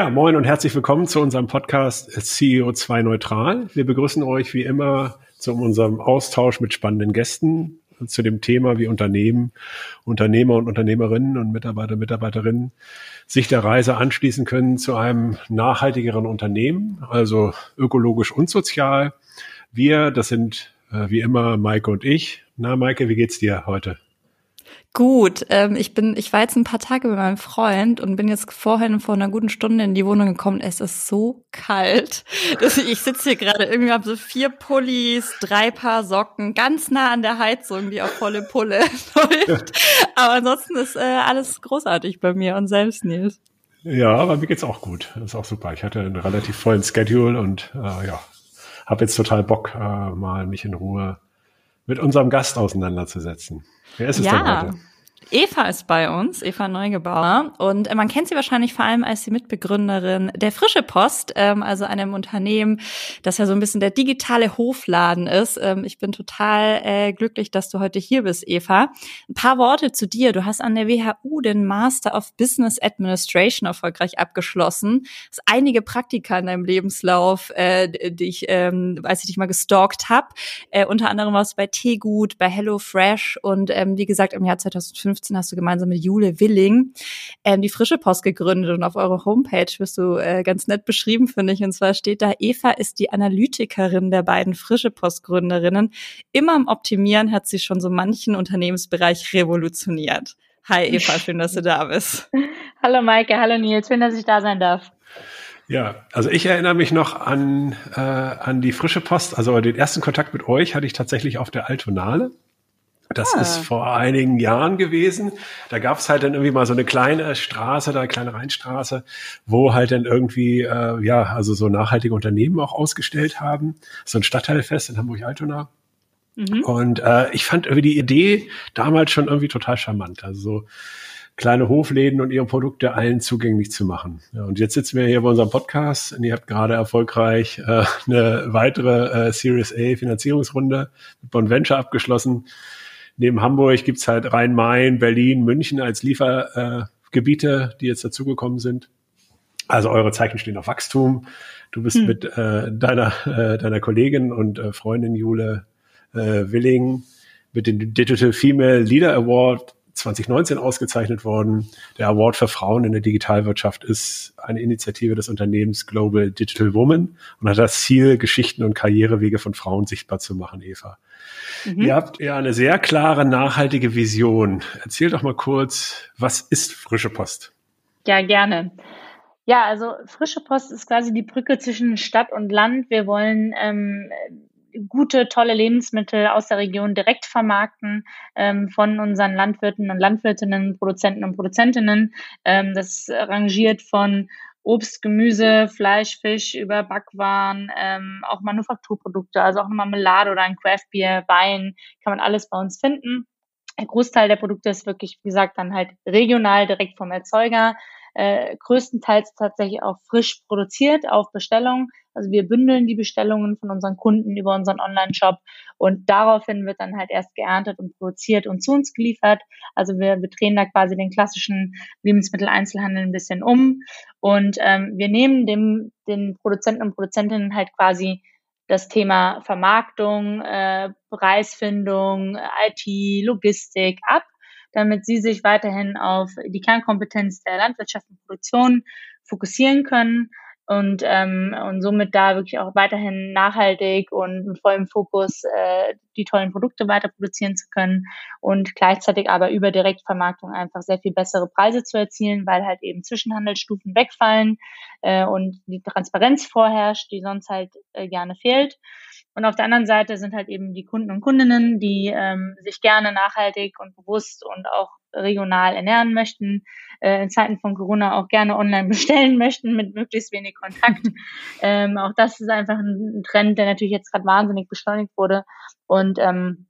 Ja, moin und herzlich willkommen zu unserem Podcast CEO2 Neutral. Wir begrüßen euch wie immer zu unserem Austausch mit spannenden Gästen zu dem Thema, wie Unternehmen, Unternehmer und Unternehmerinnen und Mitarbeiter, Mitarbeiterinnen sich der Reise anschließen können zu einem nachhaltigeren Unternehmen, also ökologisch und sozial. Wir, das sind äh, wie immer Maike und ich. Na, Maike, wie geht's dir heute? Gut, ähm, ich bin, ich war jetzt ein paar Tage mit meinem Freund und bin jetzt vorhin vor einer guten Stunde in die Wohnung gekommen. Es ist so kalt. Dass ich, ich sitze hier gerade irgendwie habe so vier Pullis, drei Paar Socken, ganz nah an der Heizung, die auf volle Pulle läuft. Aber ansonsten ist äh, alles großartig bei mir und selbst Nils. Ja, aber mir geht's auch gut. Das ist auch super. Ich hatte einen relativ vollen Schedule und äh, ja, habe jetzt total Bock, äh, mal mich in Ruhe mit unserem Gast auseinanderzusetzen. Wer ist es ja. denn heute? Eva ist bei uns, Eva Neugebauer. Und äh, man kennt sie wahrscheinlich vor allem als die Mitbegründerin der Frische Post, ähm, also einem Unternehmen, das ja so ein bisschen der digitale Hofladen ist. Ähm, ich bin total äh, glücklich, dass du heute hier bist, Eva. Ein paar Worte zu dir. Du hast an der WHU den Master of Business Administration erfolgreich abgeschlossen. Hast einige Praktika in deinem Lebenslauf, äh, die ich, ähm, als ich dich mal gestalkt habe. Äh, unter anderem warst du bei Teegut, bei HelloFresh und ähm, wie gesagt im Jahr 2015 2015 hast du gemeinsam mit Jule Willing ähm, die Frische Post gegründet und auf eurer Homepage wirst du äh, ganz nett beschrieben, finde ich. Und zwar steht da, Eva ist die Analytikerin der beiden Frische Post Gründerinnen. Immer am Optimieren hat sie schon so manchen Unternehmensbereich revolutioniert. Hi Eva, schön, dass du da bist. hallo Maike, hallo Nils, schön, dass ich da sein darf. Ja, also ich erinnere mich noch an, äh, an die frische Post. Also den ersten Kontakt mit euch hatte ich tatsächlich auf der Altonale. Das ah. ist vor einigen Jahren gewesen. Da gab es halt dann irgendwie mal so eine kleine Straße, da eine kleine Rheinstraße, wo halt dann irgendwie, äh, ja, also so nachhaltige Unternehmen auch ausgestellt haben. So ein Stadtteilfest in Hamburg-Altona. Mhm. Und äh, ich fand irgendwie die Idee damals schon irgendwie total charmant. Also so kleine Hofläden und ihre Produkte allen zugänglich zu machen. Ja, und jetzt sitzen wir hier bei unserem Podcast und ihr habt gerade erfolgreich äh, eine weitere äh, Series A Finanzierungsrunde mit Bond Venture abgeschlossen neben Hamburg gibt's halt Rhein-Main, Berlin, München als Liefergebiete, äh, die jetzt dazugekommen sind. Also eure Zeichen stehen auf Wachstum. Du bist hm. mit äh, deiner, äh, deiner Kollegin und äh, Freundin Jule äh, Willing mit dem Digital Female Leader Award 2019 ausgezeichnet worden. Der Award für Frauen in der Digitalwirtschaft ist eine Initiative des Unternehmens Global Digital Woman und hat das Ziel, Geschichten und Karrierewege von Frauen sichtbar zu machen, Eva. Mhm. Ihr habt ja eine sehr klare, nachhaltige Vision. Erzähl doch mal kurz, was ist frische Post? Ja, gerne. Ja, also frische Post ist quasi die Brücke zwischen Stadt und Land. Wir wollen ähm, gute, tolle Lebensmittel aus der Region direkt vermarkten ähm, von unseren Landwirten und Landwirtinnen, Produzenten und Produzentinnen. Ähm, das rangiert von Obst, Gemüse, Fleisch, Fisch, über Backwaren, ähm, auch Manufakturprodukte, also auch eine Marmelade oder ein Craftbier, Wein, kann man alles bei uns finden. Der Großteil der Produkte ist wirklich, wie gesagt, dann halt regional direkt vom Erzeuger äh, größtenteils tatsächlich auch frisch produziert auf Bestellung. Also wir bündeln die Bestellungen von unseren Kunden über unseren Online-Shop und daraufhin wird dann halt erst geerntet und produziert und zu uns geliefert. Also wir, wir drehen da quasi den klassischen Lebensmitteleinzelhandel ein bisschen um und ähm, wir nehmen dem, den Produzenten und Produzentinnen halt quasi das Thema Vermarktung, äh, Preisfindung, IT, Logistik ab damit sie sich weiterhin auf die Kernkompetenz der Landwirtschaft und Produktion fokussieren können und, ähm, und somit da wirklich auch weiterhin nachhaltig und mit vollem Fokus äh, die tollen Produkte weiter produzieren zu können und gleichzeitig aber über Direktvermarktung einfach sehr viel bessere Preise zu erzielen, weil halt eben Zwischenhandelsstufen wegfallen äh, und die Transparenz vorherrscht, die sonst halt äh, gerne fehlt. Und auf der anderen Seite sind halt eben die Kunden und Kundinnen, die ähm, sich gerne nachhaltig und bewusst und auch regional ernähren möchten, äh, in Zeiten von Corona auch gerne online bestellen möchten mit möglichst wenig Kontakt. ähm, auch das ist einfach ein Trend, der natürlich jetzt gerade wahnsinnig beschleunigt wurde. Und ähm,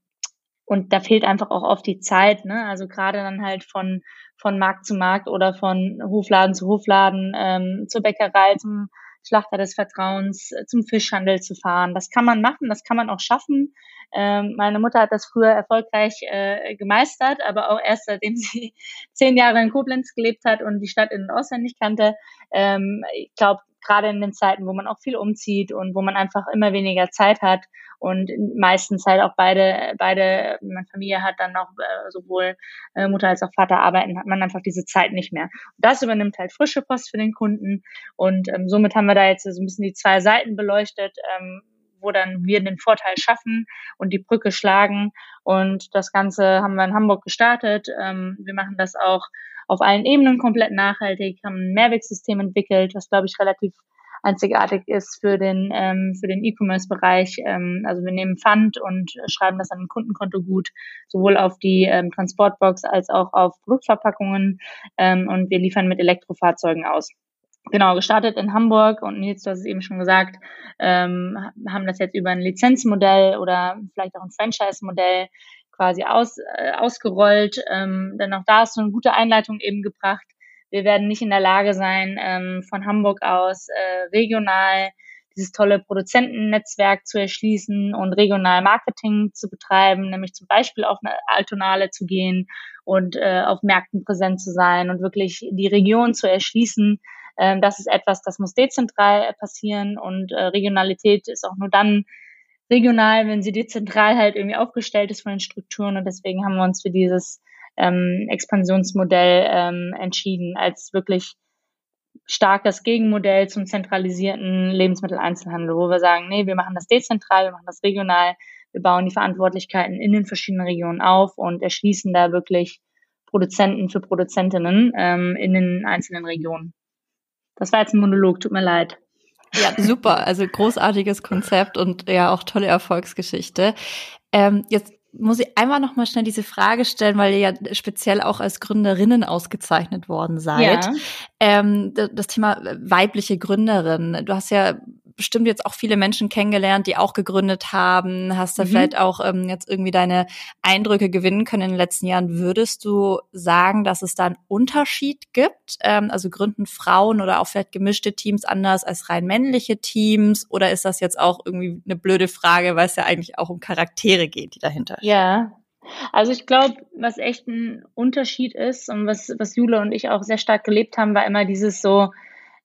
und da fehlt einfach auch oft die Zeit, ne? Also gerade dann halt von von Markt zu Markt oder von Hofladen zu Hofladen ähm, zur Bäckerei zum Schlachter des Vertrauens äh, zum Fischhandel zu fahren. Das kann man machen, das kann man auch schaffen. Ähm, meine Mutter hat das früher erfolgreich äh, gemeistert, aber auch erst seitdem sie zehn Jahre in Koblenz gelebt hat und die Stadt in- und auswendig kannte. Ähm, ich glaube, gerade in den Zeiten, wo man auch viel umzieht und wo man einfach immer weniger Zeit hat und meistens halt auch beide, beide, meine Familie hat dann noch äh, sowohl äh, Mutter als auch Vater arbeiten, hat man einfach diese Zeit nicht mehr. Und das übernimmt halt frische Post für den Kunden und ähm, somit haben wir da jetzt so ein bisschen die zwei Seiten beleuchtet, ähm, wo dann wir den Vorteil schaffen und die Brücke schlagen. Und das Ganze haben wir in Hamburg gestartet. Ähm, wir machen das auch auf allen Ebenen komplett nachhaltig, haben ein Mehrwegsystem entwickelt, was, glaube ich, relativ einzigartig ist für den ähm, für den E-Commerce-Bereich. Ähm, also wir nehmen Pfand und schreiben das an ein Kundenkonto gut, sowohl auf die ähm, Transportbox als auch auf Produktverpackungen ähm, und wir liefern mit Elektrofahrzeugen aus genau, gestartet in Hamburg und Nils, du hast es eben schon gesagt, ähm, haben das jetzt über ein Lizenzmodell oder vielleicht auch ein Franchise-Modell quasi aus, äh, ausgerollt. Ähm, denn auch da ist so eine gute Einleitung eben gebracht. Wir werden nicht in der Lage sein, ähm, von Hamburg aus äh, regional dieses tolle Produzentennetzwerk zu erschließen und regional Marketing zu betreiben, nämlich zum Beispiel auf eine Altonale zu gehen und äh, auf Märkten präsent zu sein und wirklich die Region zu erschließen, ähm, das ist etwas, das muss dezentral passieren und äh, Regionalität ist auch nur dann regional, wenn sie dezentral halt irgendwie aufgestellt ist von den Strukturen und deswegen haben wir uns für dieses ähm, Expansionsmodell ähm, entschieden als wirklich starkes Gegenmodell zum zentralisierten Lebensmitteleinzelhandel, wo wir sagen, nee, wir machen das dezentral, wir machen das regional, wir bauen die Verantwortlichkeiten in den verschiedenen Regionen auf und erschließen da wirklich Produzenten für Produzentinnen ähm, in den einzelnen Regionen. Das war jetzt ein Monolog, tut mir leid. Ja, super. Also großartiges Konzept und ja auch tolle Erfolgsgeschichte. Ähm, jetzt muss ich einmal noch mal schnell diese Frage stellen, weil ihr ja speziell auch als Gründerinnen ausgezeichnet worden seid. Ja. Ähm, das Thema weibliche Gründerin. Du hast ja bestimmt jetzt auch viele Menschen kennengelernt, die auch gegründet haben. Hast du mhm. vielleicht auch ähm, jetzt irgendwie deine Eindrücke gewinnen können in den letzten Jahren? Würdest du sagen, dass es da einen Unterschied gibt? Ähm, also gründen Frauen oder auch vielleicht gemischte Teams anders als rein männliche Teams? Oder ist das jetzt auch irgendwie eine blöde Frage, weil es ja eigentlich auch um Charaktere geht, die dahinter Ja, also ich glaube, was echt ein Unterschied ist und was, was Jule und ich auch sehr stark gelebt haben, war immer dieses so,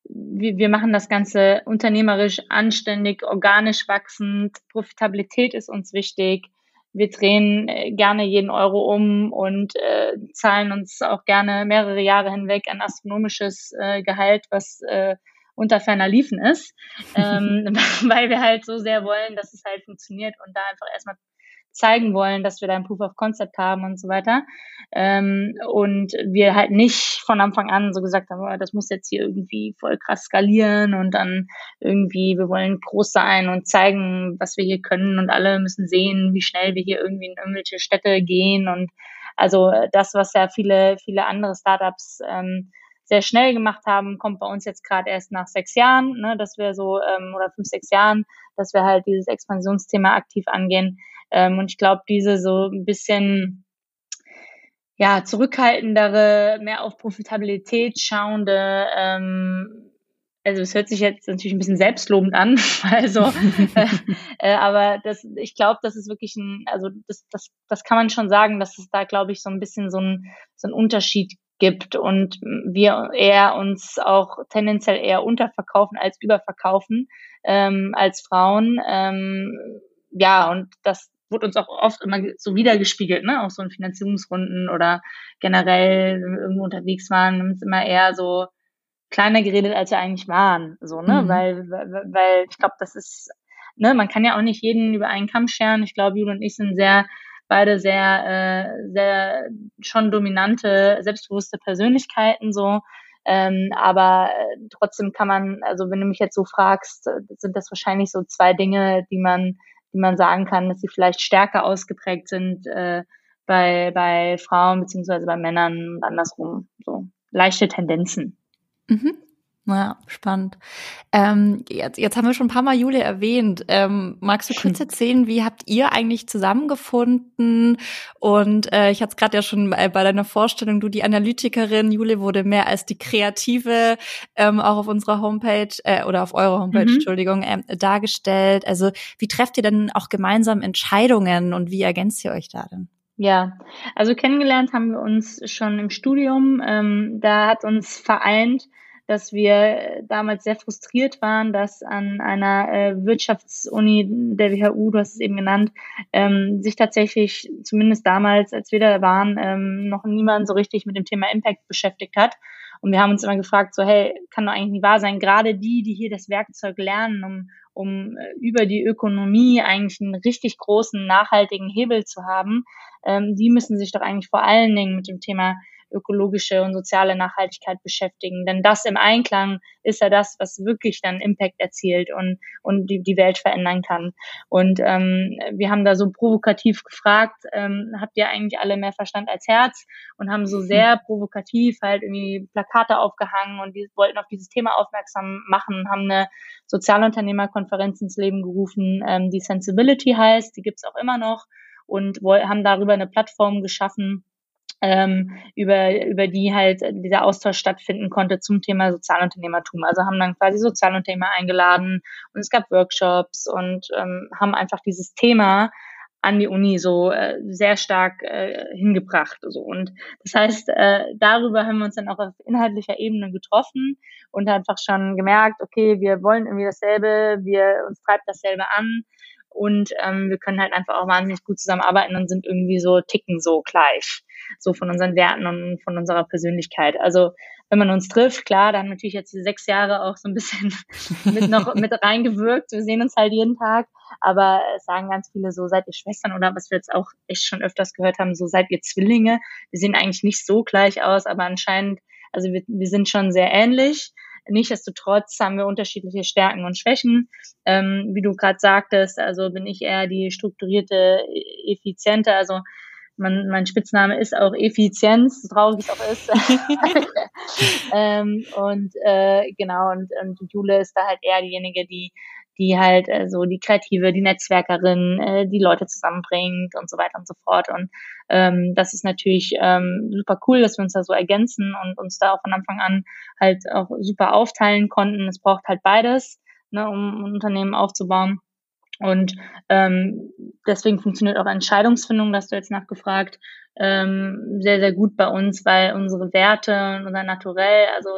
wir, wir machen das Ganze unternehmerisch anständig, organisch wachsend. Profitabilität ist uns wichtig. Wir drehen äh, gerne jeden Euro um und äh, zahlen uns auch gerne mehrere Jahre hinweg ein astronomisches äh, Gehalt, was äh, unter ferner Liefen ist, ähm, weil wir halt so sehr wollen, dass es halt funktioniert und da einfach erstmal zeigen wollen, dass wir da ein Proof of Concept haben und so weiter. Ähm, und wir halt nicht von Anfang an so gesagt haben, oh, das muss jetzt hier irgendwie voll krass skalieren und dann irgendwie, wir wollen groß sein und zeigen, was wir hier können und alle müssen sehen, wie schnell wir hier irgendwie in irgendwelche Städte gehen und also das, was ja viele, viele andere Startups ähm, sehr schnell gemacht haben, kommt bei uns jetzt gerade erst nach sechs Jahren, ne, dass wir so ähm, oder fünf, sechs Jahren, dass wir halt dieses Expansionsthema aktiv angehen. Ähm, und ich glaube, diese so ein bisschen ja, zurückhaltendere, mehr auf Profitabilität schauende, ähm, also es hört sich jetzt natürlich ein bisschen selbstlobend an, also, äh, aber das, ich glaube, das ist wirklich ein, also das, das, das kann man schon sagen, dass es da, glaube ich, so ein bisschen so ein, so ein Unterschied gibt und wir eher uns auch tendenziell eher unterverkaufen als überverkaufen ähm, als Frauen. Ähm, ja, und das, wurde uns auch oft immer so wiedergespiegelt, ne, auch so in Finanzierungsrunden oder generell, wenn wir irgendwo unterwegs waren, haben uns immer eher so kleiner geredet, als wir eigentlich waren, so, ne, mhm. weil, weil, weil ich glaube, das ist, ne, man kann ja auch nicht jeden über einen Kamm scheren. Ich glaube, Jule und ich sind sehr, beide sehr, äh, sehr schon dominante, selbstbewusste Persönlichkeiten, so, ähm, aber äh, trotzdem kann man, also wenn du mich jetzt so fragst, sind das wahrscheinlich so zwei Dinge, die man die man sagen kann, dass sie vielleicht stärker ausgeprägt sind äh, bei, bei Frauen beziehungsweise bei Männern und andersrum. So leichte Tendenzen. Mhm. Ja, spannend. Ähm, jetzt, jetzt haben wir schon ein paar Mal Jule erwähnt. Ähm, magst du kurz erzählen, wie habt ihr eigentlich zusammengefunden? Und äh, ich hatte es gerade ja schon bei, bei, deiner Vorstellung, du die Analytikerin, Jule wurde mehr als die Kreative ähm, auch auf unserer Homepage äh, oder auf eurer Homepage, mhm. Entschuldigung, äh, dargestellt. Also wie trefft ihr denn auch gemeinsam Entscheidungen und wie ergänzt ihr euch da denn? Ja, also kennengelernt haben wir uns schon im Studium. Ähm, da hat uns vereint, dass wir damals sehr frustriert waren, dass an einer äh, Wirtschaftsuni der WHU, du hast es eben genannt, ähm, sich tatsächlich, zumindest damals, als wir da waren, ähm, noch niemand so richtig mit dem Thema Impact beschäftigt hat. Und wir haben uns immer gefragt, so, hey, kann doch eigentlich nicht wahr sein, gerade die, die hier das Werkzeug lernen, um, um äh, über die Ökonomie eigentlich einen richtig großen, nachhaltigen Hebel zu haben, ähm, die müssen sich doch eigentlich vor allen Dingen mit dem Thema ökologische und soziale Nachhaltigkeit beschäftigen. Denn das im Einklang ist ja das, was wirklich dann Impact erzielt und, und die, die Welt verändern kann. Und ähm, wir haben da so provokativ gefragt, ähm, habt ihr eigentlich alle mehr Verstand als Herz? Und haben so sehr provokativ halt irgendwie Plakate aufgehangen und die wollten auf dieses Thema aufmerksam machen, haben eine Sozialunternehmerkonferenz ins Leben gerufen, ähm, die Sensibility heißt, die gibt's auch immer noch und haben darüber eine Plattform geschaffen, ähm, über, über die halt dieser Austausch stattfinden konnte zum Thema Sozialunternehmertum. Also haben dann quasi Sozialunternehmer eingeladen und es gab Workshops und ähm, haben einfach dieses Thema an die Uni so äh, sehr stark äh, hingebracht. So. Und das heißt, äh, darüber haben wir uns dann auch auf inhaltlicher Ebene getroffen und einfach schon gemerkt, okay, wir wollen irgendwie dasselbe, wir uns treibt dasselbe an und ähm, wir können halt einfach auch wahnsinnig gut zusammenarbeiten und sind irgendwie so ticken so gleich, so von unseren Werten und von unserer Persönlichkeit. Also wenn man uns trifft, klar, da haben natürlich jetzt die sechs Jahre auch so ein bisschen mit noch mit reingewirkt. Wir sehen uns halt jeden Tag, aber es sagen ganz viele so, seid ihr Schwestern oder was wir jetzt auch echt schon öfters gehört haben, so seid ihr Zwillinge. Wir sehen eigentlich nicht so gleich aus, aber anscheinend, also wir, wir sind schon sehr ähnlich. Nichtsdestotrotz haben wir unterschiedliche Stärken und Schwächen. Ähm, wie du gerade sagtest, also bin ich eher die strukturierte, e-, effiziente, also mein, mein Spitzname ist auch Effizienz, so traurig es auch ist. ähm, und äh, genau, und, und Jule ist da halt eher diejenige, die die halt äh, so die Kreative, die Netzwerkerin, äh, die Leute zusammenbringt und so weiter und so fort. Und ähm, das ist natürlich ähm, super cool, dass wir uns da so ergänzen und uns da auch von Anfang an halt auch super aufteilen konnten. Es braucht halt beides, ne, um ein Unternehmen aufzubauen. Und ähm, deswegen funktioniert auch Entscheidungsfindung, das du jetzt nachgefragt, ähm, sehr, sehr gut bei uns, weil unsere Werte und unser Naturell, also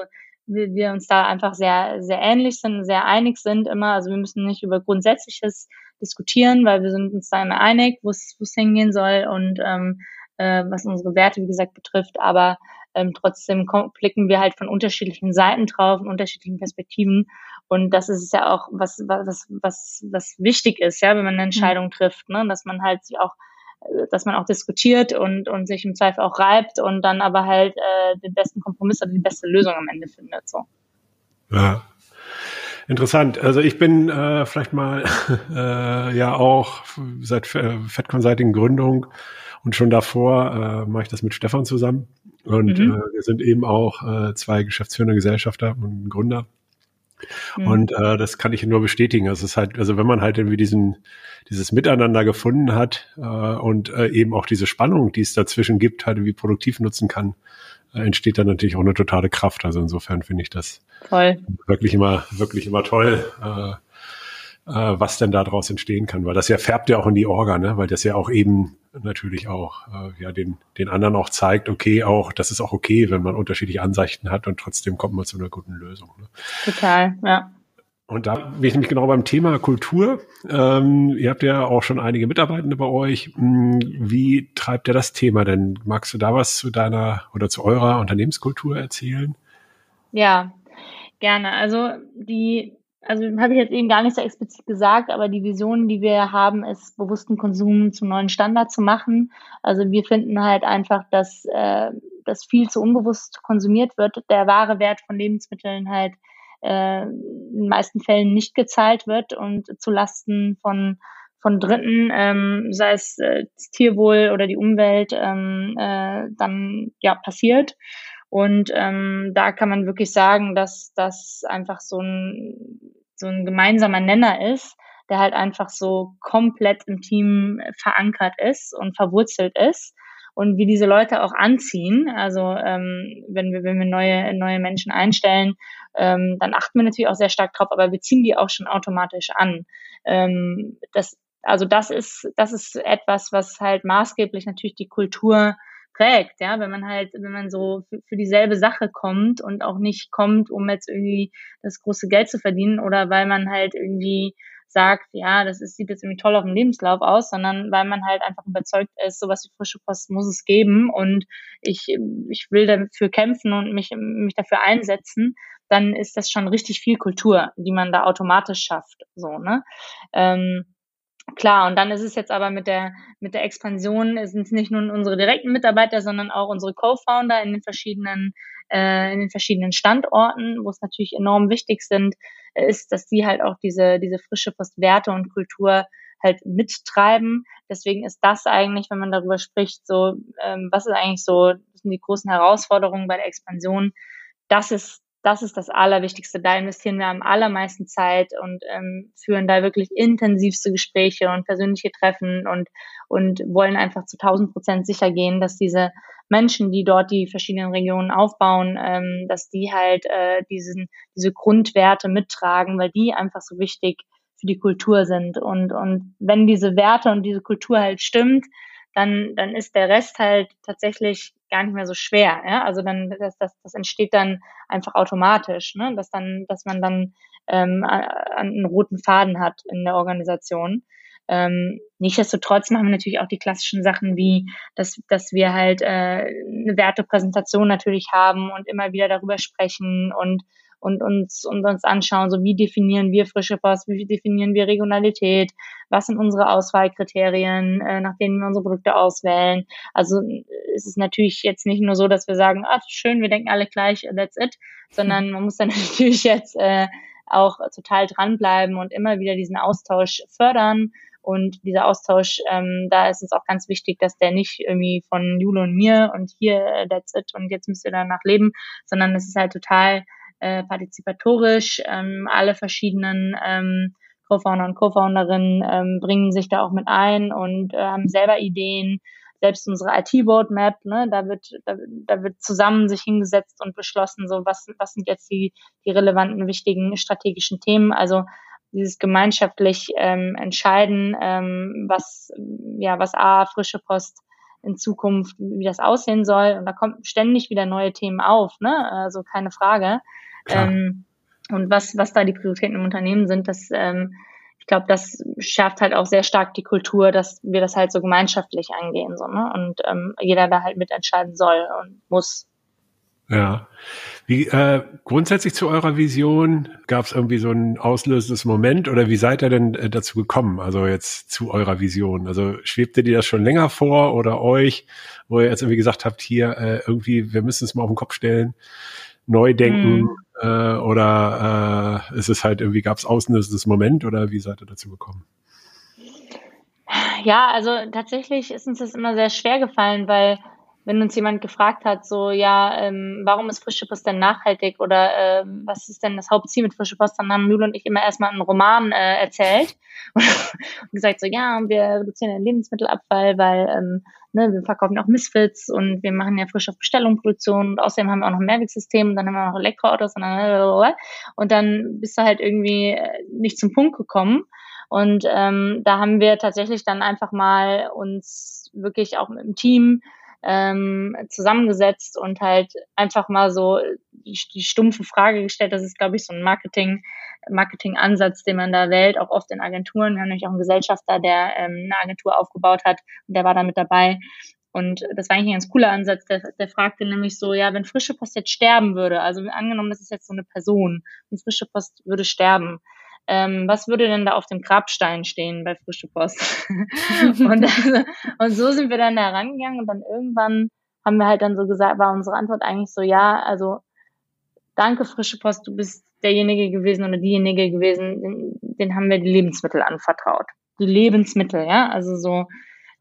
wir, wir uns da einfach sehr, sehr ähnlich sind, sehr einig sind immer. Also wir müssen nicht über Grundsätzliches diskutieren, weil wir sind uns da immer einig, wo es hingehen soll und ähm, äh, was unsere Werte, wie gesagt, betrifft. Aber ähm, trotzdem blicken wir halt von unterschiedlichen Seiten drauf, in unterschiedlichen Perspektiven. Und das ist ja auch was, was, was, was wichtig ist, ja, wenn man eine mhm. Entscheidung trifft, ne? dass man halt sich auch dass man auch diskutiert und, und sich im Zweifel auch reibt und dann aber halt äh, den besten Kompromiss oder die beste Lösung am Ende findet. So. Ja. Interessant. Also ich bin äh, vielleicht mal äh, ja auch seit Fed Consulting Gründung und schon davor äh, mache ich das mit Stefan zusammen. Und mhm. äh, wir sind eben auch äh, zwei geschäftsführende Gesellschafter und Gründer. Mhm. Und äh, das kann ich nur bestätigen. Es ist halt, also wenn man halt irgendwie diesen, dieses Miteinander gefunden hat äh, und äh, eben auch diese Spannung, die es dazwischen gibt, halt wie produktiv nutzen kann, äh, entsteht dann natürlich auch eine totale Kraft. Also insofern finde ich das Voll. wirklich immer, wirklich immer toll. Äh, äh, was denn daraus entstehen kann, weil das ja färbt ja auch in die Orga, ne? weil das ja auch eben natürlich auch äh, ja den den anderen auch zeigt, okay, auch das ist auch okay, wenn man unterschiedliche Ansichten hat und trotzdem kommt man zu einer guten Lösung. Ne? Total, ja. Und da bin ich nämlich genau beim Thema Kultur. Ähm, ihr habt ja auch schon einige Mitarbeitende bei euch. Hm, wie treibt ihr das Thema denn? Magst du da was zu deiner oder zu eurer Unternehmenskultur erzählen? Ja, gerne. Also die also habe ich jetzt eben gar nicht so explizit gesagt, aber die Vision, die wir haben, ist, bewussten Konsum zum neuen Standard zu machen. Also wir finden halt einfach, dass, äh, dass viel zu unbewusst konsumiert wird, der wahre Wert von Lebensmitteln halt äh, in den meisten Fällen nicht gezahlt wird und zu Lasten von von Dritten, ähm, sei es äh, das Tierwohl oder die Umwelt, ähm, äh, dann ja passiert. Und ähm, da kann man wirklich sagen, dass das einfach so ein, so ein gemeinsamer Nenner ist, der halt einfach so komplett im Team verankert ist und verwurzelt ist und wie diese Leute auch anziehen. Also ähm, wenn wir wenn wir neue neue Menschen einstellen, ähm, dann achten wir natürlich auch sehr stark drauf, aber wir ziehen die auch schon automatisch an. Ähm, das also das ist das ist etwas, was halt maßgeblich natürlich die Kultur prägt, ja, wenn man halt, wenn man so für, für dieselbe Sache kommt und auch nicht kommt, um jetzt irgendwie das große Geld zu verdienen oder weil man halt irgendwie sagt, ja, das ist, sieht jetzt irgendwie toll auf dem Lebenslauf aus, sondern weil man halt einfach überzeugt ist, sowas wie frische Post muss es geben und ich, ich will dafür kämpfen und mich, mich dafür einsetzen, dann ist das schon richtig viel Kultur, die man da automatisch schafft, so, ne? Ähm, Klar, und dann ist es jetzt aber mit der, mit der Expansion, sind es nicht nur unsere direkten Mitarbeiter, sondern auch unsere Co-Founder in den verschiedenen, äh, in den verschiedenen Standorten, wo es natürlich enorm wichtig sind, äh, ist, dass die halt auch diese, diese frische Postwerte und Kultur halt mittreiben. Deswegen ist das eigentlich, wenn man darüber spricht, so, ähm, was ist eigentlich so, das sind die großen Herausforderungen bei der Expansion. Das ist das ist das Allerwichtigste. Da investieren wir am allermeisten Zeit und ähm, führen da wirklich intensivste Gespräche und persönliche Treffen und, und wollen einfach zu 1000 Prozent sicher gehen, dass diese Menschen, die dort die verschiedenen Regionen aufbauen, ähm, dass die halt äh, diesen, diese Grundwerte mittragen, weil die einfach so wichtig für die Kultur sind. Und, und wenn diese Werte und diese Kultur halt stimmt, dann, dann ist der Rest halt tatsächlich gar nicht mehr so schwer. Ja? Also dann, das, das, das entsteht dann einfach automatisch, ne? dass dann, dass man dann ähm, einen roten Faden hat in der Organisation. Ähm, nichtsdestotrotz machen wir natürlich auch die klassischen Sachen wie, dass, dass wir halt äh, eine Wertepräsentation natürlich haben und immer wieder darüber sprechen und und uns, und uns anschauen, so wie definieren wir frische Post, wie definieren wir Regionalität, was sind unsere Auswahlkriterien, äh, nach denen wir unsere Produkte auswählen. Also es ist natürlich jetzt nicht nur so, dass wir sagen, ah, schön, wir denken alle gleich, that's it, sondern man muss dann natürlich jetzt äh, auch total dranbleiben und immer wieder diesen Austausch fördern. Und dieser Austausch, ähm, da ist es auch ganz wichtig, dass der nicht irgendwie von Jule und mir und hier, äh, that's it und jetzt müsst ihr danach leben, sondern es ist halt total äh, partizipatorisch. Ähm, alle verschiedenen ähm, Co-Founder und Co-Founderinnen ähm, bringen sich da auch mit ein und äh, haben selber Ideen. Selbst unsere IT-Roadmap, ne, da wird, da, da wird zusammen sich hingesetzt und beschlossen, so was, was sind jetzt die, die relevanten, wichtigen strategischen Themen. Also dieses gemeinschaftlich ähm, entscheiden, ähm, was, ja, was A, frische Post in Zukunft, wie das aussehen soll. Und da kommt ständig wieder neue Themen auf, ne? Also keine Frage. Ähm, und was, was da die Prioritäten im Unternehmen sind, das, ähm, ich glaube, das schärft halt auch sehr stark die Kultur, dass wir das halt so gemeinschaftlich angehen, so, ne? Und ähm, jeder da halt mitentscheiden soll und muss. Ja. Wie äh, grundsätzlich zu eurer Vision gab es irgendwie so ein auslösendes Moment oder wie seid ihr denn äh, dazu gekommen? Also jetzt zu eurer Vision. Also schwebte dir das schon länger vor oder euch, wo ihr jetzt irgendwie gesagt habt, hier äh, irgendwie, wir müssen es mal auf den Kopf stellen, neu denken, mhm äh, oder äh, ist es halt irgendwie, gab es auslösendes Moment oder wie seid ihr dazu gekommen? Ja, also tatsächlich ist uns das immer sehr schwer gefallen, weil wenn uns jemand gefragt hat, so, ja, ähm, warum ist frische Post denn nachhaltig oder äh, was ist denn das Hauptziel mit frische Post, dann haben Jule und ich immer erstmal einen Roman äh, erzählt und gesagt, so, ja, wir reduzieren den Lebensmittelabfall, weil ähm, ne, wir verkaufen auch Misfits und wir machen ja frisch auf Bestellung Produktion und außerdem haben wir auch noch ein Mehrwegsystem und dann haben wir noch Elektroautos und dann, und dann bist du halt irgendwie äh, nicht zum Punkt gekommen. Und ähm, da haben wir tatsächlich dann einfach mal uns wirklich auch mit dem Team ähm, zusammengesetzt und halt einfach mal so die, die stumpfe Frage gestellt. Das ist, glaube ich, so ein Marketing, Marketing-Ansatz, den man da wählt, auch oft in Agenturen. Wir haben nämlich auch einen Gesellschafter, der ähm, eine Agentur aufgebaut hat und der war da mit dabei. Und das war eigentlich ein ganz cooler Ansatz. Der, der fragte nämlich so, ja, wenn frische Post jetzt sterben würde, also angenommen, das ist jetzt so eine Person, und frische Post würde sterben, ähm, was würde denn da auf dem Grabstein stehen bei Frische Post? und, also, und so sind wir dann da rangegangen und dann irgendwann haben wir halt dann so gesagt, war unsere Antwort eigentlich so, ja, also danke Frische Post, du bist derjenige gewesen oder diejenige gewesen, den, den haben wir die Lebensmittel anvertraut. Die Lebensmittel, ja, also so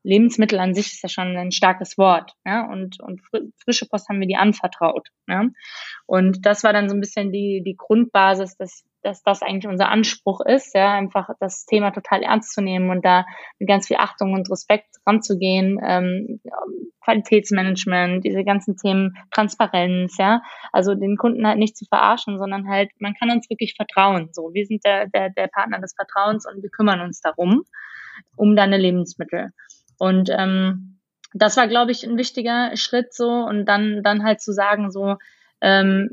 Lebensmittel an sich ist ja schon ein starkes Wort, ja, und, und frische Post haben wir die anvertraut, ja. Und das war dann so ein bisschen die, die Grundbasis, dass, dass das eigentlich unser Anspruch ist, ja, einfach das Thema total ernst zu nehmen und da mit ganz viel Achtung und Respekt ranzugehen, ähm, Qualitätsmanagement, diese ganzen Themen, Transparenz, ja, also den Kunden halt nicht zu verarschen, sondern halt, man kann uns wirklich vertrauen, so, wir sind der, der, der Partner des Vertrauens und wir kümmern uns darum, um deine Lebensmittel. Und ähm, das war, glaube ich, ein wichtiger Schritt so und dann, dann halt zu sagen, so, ähm,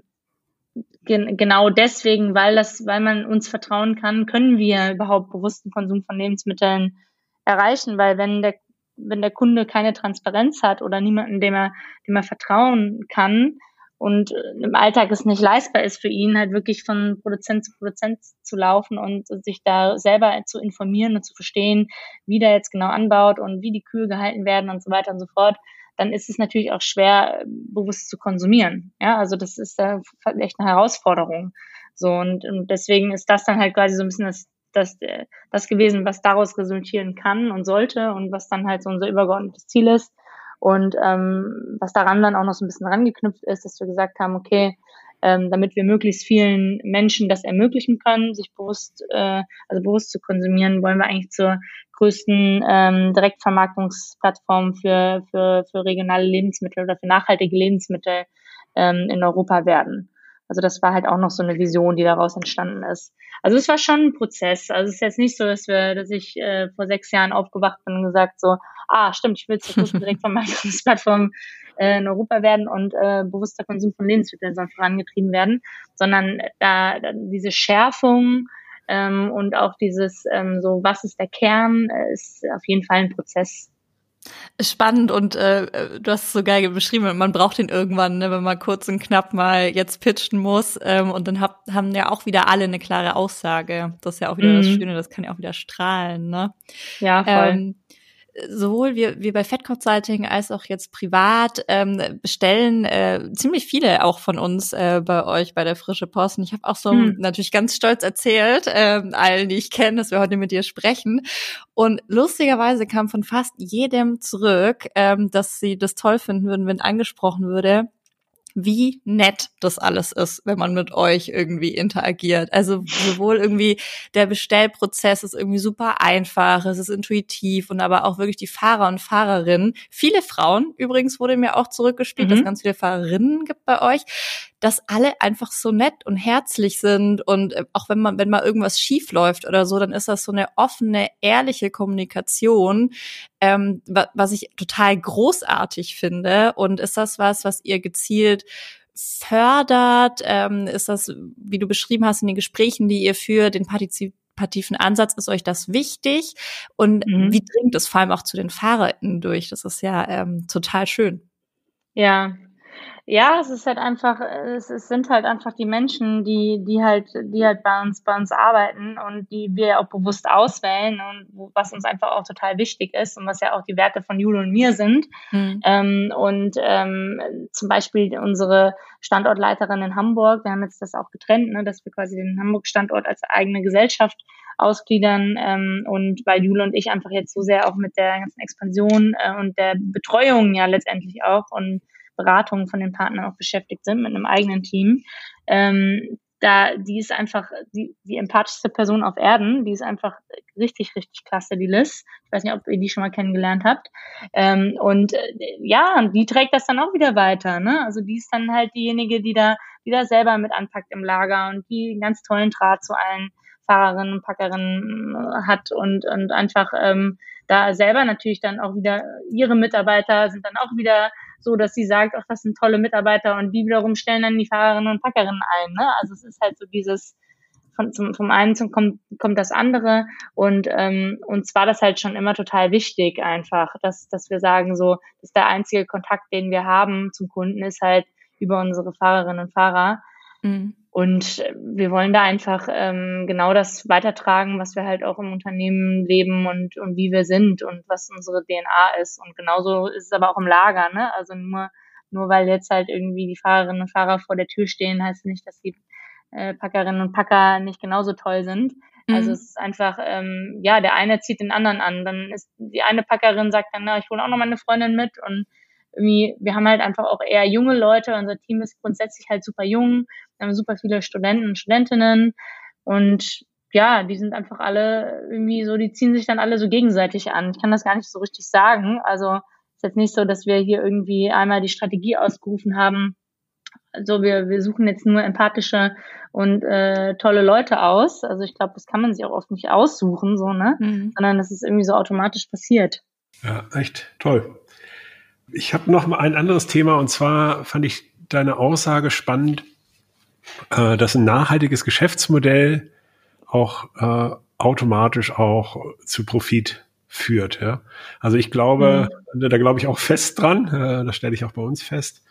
gen genau deswegen, weil das, weil man uns vertrauen kann, können wir überhaupt bewussten Konsum von Lebensmitteln erreichen, weil wenn der wenn der Kunde keine Transparenz hat oder niemanden, dem er, dem er vertrauen kann, und äh, im Alltag es nicht leistbar ist für ihn, halt wirklich von Produzent zu Produzent zu laufen und sich da selber zu informieren und zu verstehen, wie der jetzt genau anbaut und wie die Kühe gehalten werden und so weiter und so fort, dann ist es natürlich auch schwer, bewusst zu konsumieren. Ja, also das ist da echt eine Herausforderung. So, und, und deswegen ist das dann halt quasi so ein bisschen das, das, das gewesen, was daraus resultieren kann und sollte und was dann halt so unser übergeordnetes Ziel ist und ähm, was daran dann auch noch so ein bisschen rangeknüpft ist, dass wir gesagt haben, okay, ähm, damit wir möglichst vielen Menschen das ermöglichen können, sich bewusst, äh, also bewusst zu konsumieren, wollen wir eigentlich zur größten ähm, Direktvermarktungsplattform für, für, für regionale Lebensmittel oder für nachhaltige Lebensmittel ähm, in Europa werden. Also das war halt auch noch so eine Vision, die daraus entstanden ist. Also es war schon ein Prozess. Also es ist jetzt nicht so, dass wir, dass ich äh, vor sechs Jahren aufgewacht bin und gesagt so, ah, stimmt, ich will zur größten Direktvermarktungsplattform äh, in Europa werden und äh, bewusster Konsum von Lebensmitteln soll vorangetrieben werden, sondern da, da diese Schärfung ähm, und auch dieses ähm, so, was ist der Kern, äh, ist auf jeden Fall ein Prozess. Spannend und äh, du hast es so geil beschrieben, man braucht ihn irgendwann, ne, wenn man kurz und knapp mal jetzt pitchen muss. Ähm, und dann hab, haben ja auch wieder alle eine klare Aussage. Das ist ja auch wieder mhm. das Schöne, das kann ja auch wieder strahlen. Ne? Ja, voll. Ähm, sowohl wir, wir bei Fed Consulting als auch jetzt privat ähm, bestellen äh, ziemlich viele auch von uns äh, bei euch bei der Frische Post. Und ich habe auch so hm. natürlich ganz stolz erzählt, äh, allen, die ich kenne, dass wir heute mit dir sprechen. Und lustigerweise kam von fast jedem zurück, ähm, dass sie das toll finden würden, wenn angesprochen würde, wie nett das alles ist, wenn man mit euch irgendwie interagiert. Also sowohl irgendwie der Bestellprozess ist irgendwie super einfach, es ist intuitiv und aber auch wirklich die Fahrer und Fahrerinnen. Viele Frauen übrigens wurde mir auch zurückgespielt, mhm. dass es ganz viele Fahrerinnen gibt bei euch, dass alle einfach so nett und herzlich sind und äh, auch wenn man, wenn mal irgendwas schief läuft oder so, dann ist das so eine offene, ehrliche Kommunikation, ähm, was ich total großartig finde. Und ist das was, was ihr gezielt fördert? Ähm, ist das, wie du beschrieben hast in den Gesprächen, die ihr führt, den partizipativen Ansatz, ist euch das wichtig? Und mhm. wie dringt es vor allem auch zu den FahrerInnen durch? Das ist ja ähm, total schön. Ja, ja, es ist halt einfach, es, es sind halt einfach die Menschen, die, die halt, die halt bei uns, bei uns arbeiten und die wir auch bewusst auswählen und was uns einfach auch total wichtig ist und was ja auch die Werte von Jule und mir sind. Mhm. Ähm, und ähm, zum Beispiel unsere Standortleiterin in Hamburg, wir haben jetzt das auch getrennt, ne, dass wir quasi den Hamburg-Standort als eigene Gesellschaft ausgliedern ähm, und weil Jule und ich einfach jetzt so sehr auch mit der ganzen Expansion äh, und der Betreuung ja letztendlich auch und Beratung von den Partnern auch beschäftigt sind mit einem eigenen Team. Ähm, da, die ist einfach die, die empathischste Person auf Erden. Die ist einfach richtig, richtig klasse, die Liz. Ich weiß nicht, ob ihr die schon mal kennengelernt habt. Ähm, und äh, ja, die trägt das dann auch wieder weiter. Ne? Also die ist dann halt diejenige, die da, die da selber mit anpackt im Lager und die einen ganz tollen Draht zu allen Fahrerinnen und Packerinnen äh, hat und, und einfach ähm, da selber natürlich dann auch wieder ihre Mitarbeiter sind dann auch wieder so, dass sie sagt, ach, das sind tolle Mitarbeiter und die wiederum stellen dann die Fahrerinnen und Packerinnen ein. Ne? Also es ist halt so dieses von, zum, vom einen zum kommt, kommt das andere und ähm, uns war das halt schon immer total wichtig einfach, dass, dass wir sagen so, dass der einzige Kontakt, den wir haben zum Kunden ist halt über unsere Fahrerinnen und Fahrer. Mhm. Und wir wollen da einfach ähm, genau das weitertragen, was wir halt auch im Unternehmen leben und, und wie wir sind und was unsere DNA ist. Und genauso ist es aber auch im Lager, ne? Also nur, nur weil jetzt halt irgendwie die Fahrerinnen und Fahrer vor der Tür stehen, heißt nicht, dass die äh, Packerinnen und Packer nicht genauso toll sind. Also mhm. es ist einfach, ähm, ja, der eine zieht den anderen an. Dann ist die eine Packerin sagt dann, na, ich hole auch noch meine Freundin mit und irgendwie, wir haben halt einfach auch eher junge Leute. Unser Team ist grundsätzlich halt super jung. Wir haben super viele Studenten und Studentinnen und ja, die sind einfach alle irgendwie so, die ziehen sich dann alle so gegenseitig an. Ich kann das gar nicht so richtig sagen. Also ist jetzt nicht so, dass wir hier irgendwie einmal die Strategie ausgerufen haben. Also wir, wir suchen jetzt nur empathische und äh, tolle Leute aus. Also ich glaube, das kann man sich auch oft nicht aussuchen, so, ne? Mhm. Sondern das ist irgendwie so automatisch passiert. Ja, echt toll. Ich habe noch mal ein anderes Thema und zwar fand ich deine Aussage spannend, äh, dass ein nachhaltiges Geschäftsmodell auch äh, automatisch auch zu Profit führt. Ja? Also ich glaube, mhm. da glaube ich auch fest dran, äh, das stelle ich auch bei uns fest.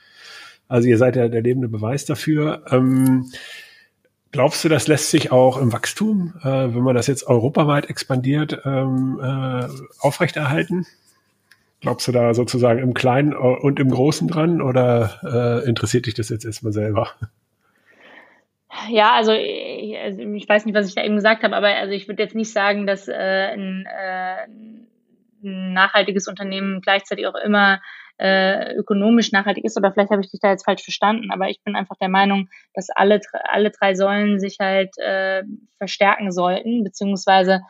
Also ihr seid ja der lebende Beweis dafür. Ähm, glaubst du, das lässt sich auch im Wachstum, äh, wenn man das jetzt europaweit expandiert, ähm, äh, aufrechterhalten? Glaubst du da sozusagen im Kleinen und im Großen dran oder äh, interessiert dich das jetzt erstmal selber? Ja, also ich, also ich, weiß nicht, was ich da eben gesagt habe, aber also ich würde jetzt nicht sagen, dass äh, ein, äh, ein nachhaltiges Unternehmen gleichzeitig auch immer äh, ökonomisch nachhaltig ist oder vielleicht habe ich dich da jetzt falsch verstanden, aber ich bin einfach der Meinung, dass alle alle drei Säulen sich halt äh, verstärken sollten, beziehungsweise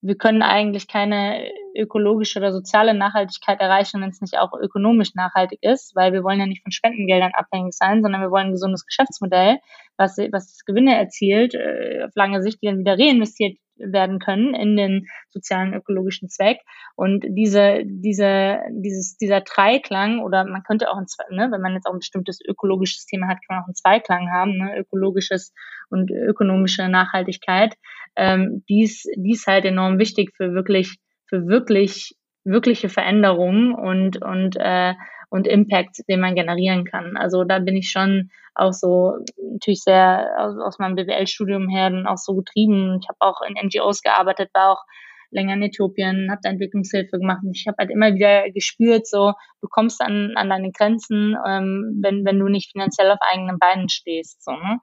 wir können eigentlich keine ökologische oder soziale Nachhaltigkeit erreichen, wenn es nicht auch ökonomisch nachhaltig ist, weil wir wollen ja nicht von Spendengeldern abhängig sein, sondern wir wollen ein gesundes Geschäftsmodell, was, was Gewinne erzielt, äh, auf lange Sicht, die dann wieder reinvestiert werden können in den sozialen ökologischen Zweck. Und diese, diese, dieses, dieser Dreiklang, oder man könnte auch ein, ne, wenn man jetzt auch ein bestimmtes ökologisches Thema hat, kann man auch einen Zweiklang haben, ne, ökologisches und ökonomische Nachhaltigkeit. Ähm, dies, dies halt enorm wichtig für wirklich, für wirklich, wirkliche Veränderungen und, und, äh, und Impact, den man generieren kann. Also da bin ich schon auch so natürlich sehr aus, aus meinem BWL-Studium her dann auch so getrieben. Ich habe auch in NGOs gearbeitet, war auch länger in Äthiopien, habe da Entwicklungshilfe gemacht und ich habe halt immer wieder gespürt, so du kommst an, an deine Grenzen, ähm, wenn, wenn du nicht finanziell auf eigenen Beinen stehst. So, ne?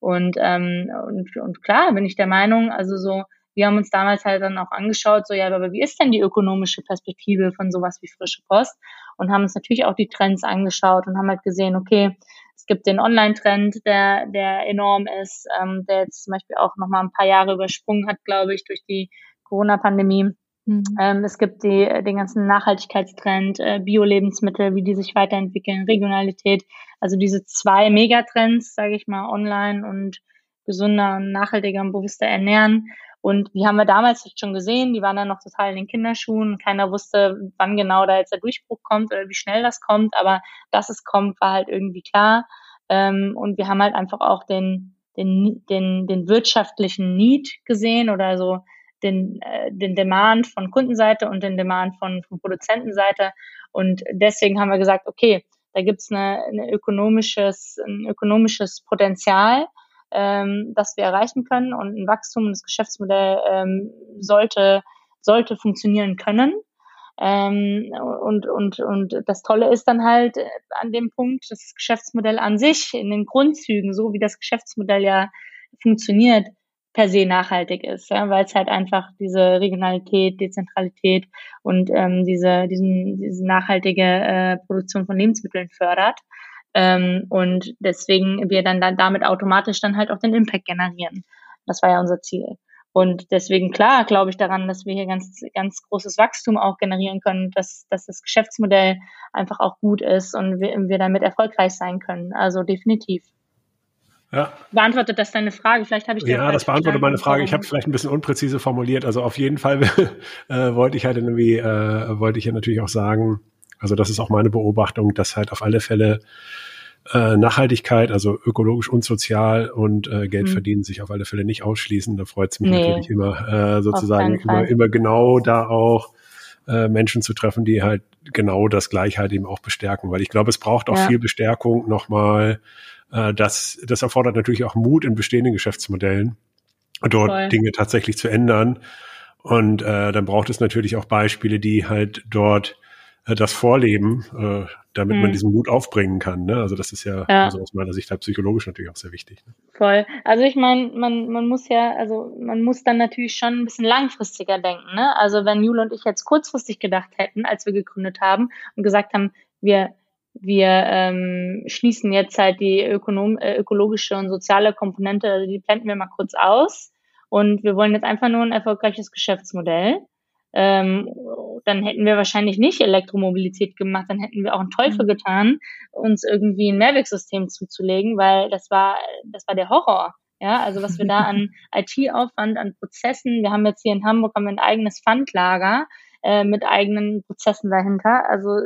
Und, ähm, und, und klar bin ich der Meinung, also so, wir haben uns damals halt dann auch angeschaut, so ja, aber wie ist denn die ökonomische Perspektive von sowas wie frische Post? Und haben uns natürlich auch die Trends angeschaut und haben halt gesehen, okay, es gibt den Online-Trend, der, der enorm ist, ähm, der jetzt zum Beispiel auch nochmal ein paar Jahre übersprungen hat, glaube ich, durch die Corona-Pandemie. Mhm. Ähm, es gibt die, den ganzen Nachhaltigkeitstrend, äh, Bio-Lebensmittel, wie die sich weiterentwickeln, Regionalität. Also diese zwei Megatrends, sage ich mal, online und gesunder, nachhaltiger und bewusster ernähren. Und die haben wir damals schon gesehen, die waren dann noch total in den Kinderschuhen. Keiner wusste, wann genau da jetzt der Durchbruch kommt oder wie schnell das kommt, aber dass es kommt, war halt irgendwie klar. Ähm, und wir haben halt einfach auch den, den, den, den wirtschaftlichen Need gesehen oder so den, äh, den Demand von Kundenseite und den Demand von, von Produzentenseite. Und deswegen haben wir gesagt, okay, da gibt's eine, eine ökonomisches, ein ökonomisches Potenzial ähm, das wir erreichen können. Und ein Wachstum und das Geschäftsmodell ähm, sollte, sollte funktionieren können. Ähm, und, und, und das Tolle ist dann halt an dem Punkt, das Geschäftsmodell an sich in den Grundzügen, so wie das Geschäftsmodell ja funktioniert, per se nachhaltig ist, ja, weil es halt einfach diese Regionalität, Dezentralität und ähm, diese, diesen, diese nachhaltige äh, Produktion von Lebensmitteln fördert. Ähm, und deswegen wir dann, dann damit automatisch dann halt auch den Impact generieren. Das war ja unser Ziel. Und deswegen klar glaube ich daran, dass wir hier ganz, ganz großes Wachstum auch generieren können, dass, dass das Geschäftsmodell einfach auch gut ist und wir, wir damit erfolgreich sein können. Also definitiv. Ja. Beantwortet das deine Frage? Vielleicht habe ich Ja, das beantwortet meine Frage. Ich habe es vielleicht ein bisschen unpräzise formuliert. Also auf jeden Fall äh, wollte ich halt irgendwie, äh, wollte ich ja natürlich auch sagen, also das ist auch meine Beobachtung, dass halt auf alle Fälle äh, Nachhaltigkeit, also ökologisch und sozial und äh, Geld mhm. verdienen sich auf alle Fälle nicht ausschließen. Da freut es mich nee, natürlich immer, äh, sozusagen immer, immer genau da auch äh, Menschen zu treffen, die halt genau das Gleiche halt eben auch bestärken. Weil ich glaube, es braucht auch ja. viel Bestärkung nochmal. Äh, das, das erfordert natürlich auch Mut in bestehenden Geschäftsmodellen, dort Voll. Dinge tatsächlich zu ändern. Und äh, dann braucht es natürlich auch Beispiele, die halt dort das vorleben, äh, damit mhm. man diesen Mut aufbringen kann. Ne? Also das ist ja, ja. Also aus meiner Sicht halt psychologisch natürlich auch sehr wichtig. Ne? Voll. Also ich meine, man, man muss ja, also man muss dann natürlich schon ein bisschen langfristiger denken. Ne? Also wenn Jule und ich jetzt kurzfristig gedacht hätten, als wir gegründet haben und gesagt haben, wir wir ähm, schließen jetzt halt die ökonom äh, ökologische und soziale Komponente, also die blenden wir mal kurz aus und wir wollen jetzt einfach nur ein erfolgreiches Geschäftsmodell ähm, dann hätten wir wahrscheinlich nicht Elektromobilität gemacht, dann hätten wir auch einen Teufel mhm. getan, uns irgendwie ein Mehrwegsystem zuzulegen, weil das war, das war der Horror. Ja, also was wir da an IT-Aufwand, an Prozessen, wir haben jetzt hier in Hamburg haben wir ein eigenes Pfandlager äh, mit eigenen Prozessen dahinter. Also